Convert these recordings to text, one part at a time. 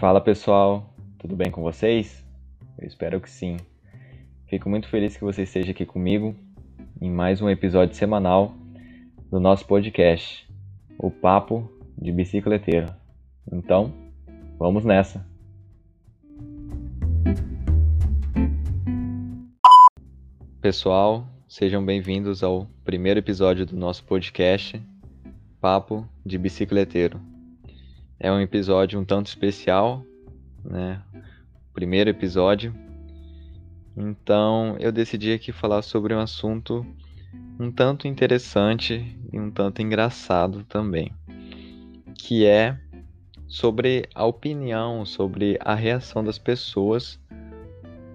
Fala pessoal, tudo bem com vocês? Eu espero que sim. Fico muito feliz que você esteja aqui comigo em mais um episódio semanal do nosso podcast, O Papo de Bicicleteiro. Então, vamos nessa! Pessoal, sejam bem-vindos ao primeiro episódio do nosso podcast, Papo de Bicicleteiro. É um episódio um tanto especial, né? Primeiro episódio. Então eu decidi aqui falar sobre um assunto um tanto interessante e um tanto engraçado também, que é sobre a opinião, sobre a reação das pessoas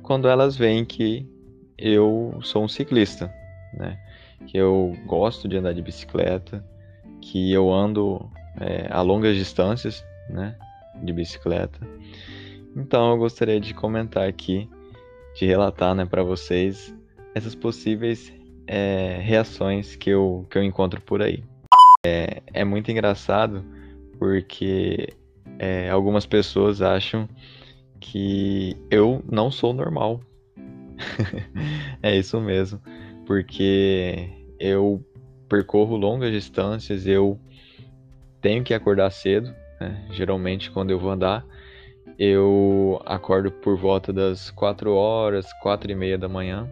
quando elas veem que eu sou um ciclista, né? Que eu gosto de andar de bicicleta, que eu ando é, a longas distâncias, né, de bicicleta. Então eu gostaria de comentar aqui, de relatar, né, para vocês essas possíveis é, reações que eu, que eu encontro por aí. É, é muito engraçado porque é, algumas pessoas acham que eu não sou normal. é isso mesmo, porque eu percorro longas distâncias, eu tenho que acordar cedo, né? geralmente quando eu vou andar, eu acordo por volta das 4 horas, 4 e meia da manhã,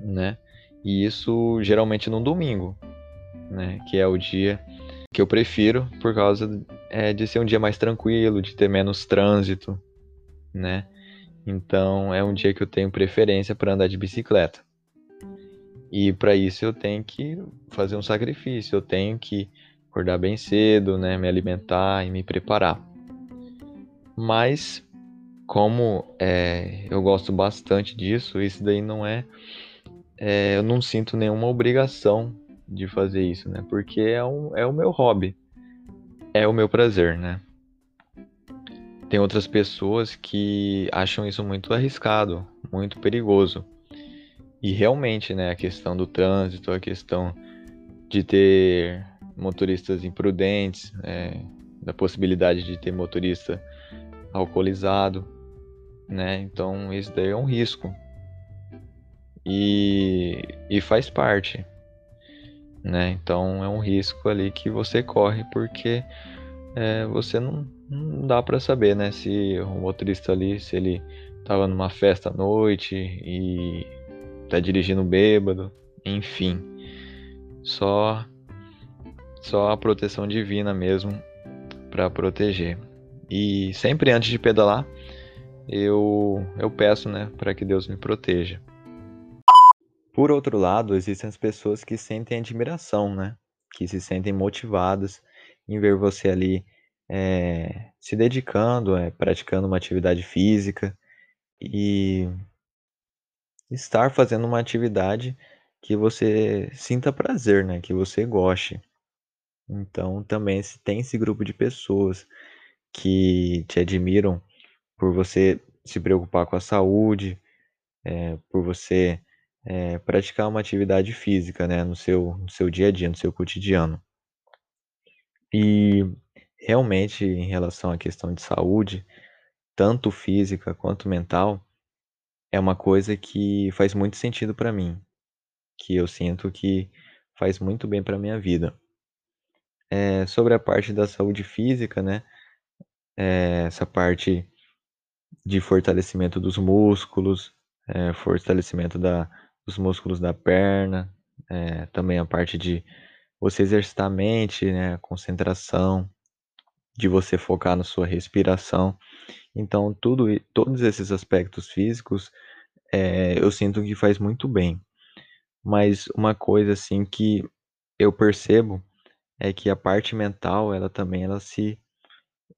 né? E isso geralmente no domingo, né? Que é o dia que eu prefiro por causa é, de ser um dia mais tranquilo, de ter menos trânsito, né? Então é um dia que eu tenho preferência para andar de bicicleta. E para isso eu tenho que fazer um sacrifício, eu tenho que acordar bem cedo, né, me alimentar e me preparar. Mas como é, eu gosto bastante disso, isso daí não é, é, eu não sinto nenhuma obrigação de fazer isso, né? Porque é, um, é o meu hobby, é o meu prazer, né? Tem outras pessoas que acham isso muito arriscado, muito perigoso. E realmente, né, a questão do trânsito, a questão de ter motoristas imprudentes, é, da possibilidade de ter motorista alcoolizado, né? Então isso daí é um risco e, e faz parte, né? Então é um risco ali que você corre porque é, você não, não dá para saber, né? Se o motorista ali, se ele estava numa festa à noite e tá dirigindo bêbado, enfim, só só a proteção divina mesmo para proteger. E sempre antes de pedalar, eu, eu peço né, para que Deus me proteja. Por outro lado, existem as pessoas que sentem admiração, né? Que se sentem motivadas em ver você ali é, se dedicando, é, praticando uma atividade física e estar fazendo uma atividade que você sinta prazer, né? Que você goste. Então, também se tem esse grupo de pessoas que te admiram por você se preocupar com a saúde, é, por você é, praticar uma atividade física, né, no seu, no seu dia a dia, no seu cotidiano. E realmente, em relação à questão de saúde, tanto física quanto mental, é uma coisa que faz muito sentido para mim, que eu sinto que faz muito bem para minha vida. É, sobre a parte da saúde física, né? É, essa parte de fortalecimento dos músculos, é, fortalecimento da, dos músculos da perna, também a parte de você exercitar a mente, né, concentração, de você focar na sua respiração. Então, tudo, todos esses aspectos físicos eu sinto que faz muito bem. Mas uma coisa assim que eu percebo é que a parte mental, ela também ela se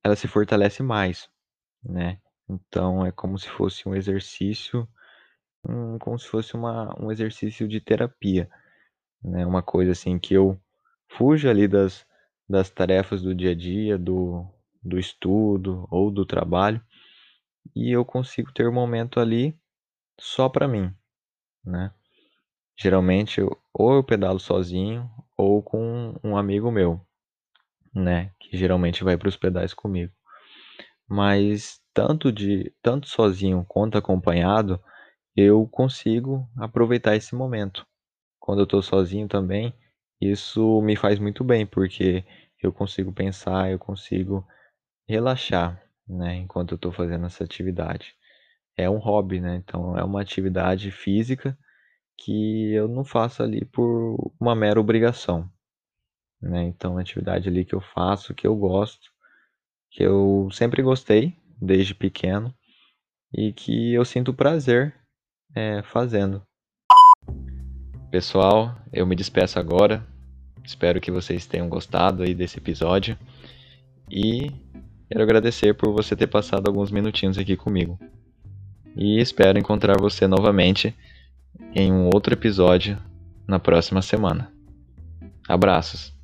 ela se fortalece mais, né? Então é como se fosse um exercício, um, como se fosse uma, um exercício de terapia, né? Uma coisa assim que eu fujo ali das, das tarefas do dia a dia, do, do estudo ou do trabalho, e eu consigo ter um momento ali só para mim, né? Geralmente eu, ou eu pedalo sozinho ou com um amigo meu, né, que geralmente vai para os pedais comigo. mas tanto de tanto sozinho quanto acompanhado, eu consigo aproveitar esse momento. Quando eu estou sozinho também, isso me faz muito bem, porque eu consigo pensar, eu consigo relaxar, né, enquanto eu estou fazendo essa atividade. É um hobby, né, então é uma atividade física que eu não faço ali por uma mera obrigação, né, então é atividade ali que eu faço, que eu gosto, que eu sempre gostei desde pequeno e que eu sinto prazer é, fazendo. Pessoal, eu me despeço agora. Espero que vocês tenham gostado aí desse episódio e quero agradecer por você ter passado alguns minutinhos aqui comigo. E espero encontrar você novamente em um outro episódio na próxima semana. Abraços!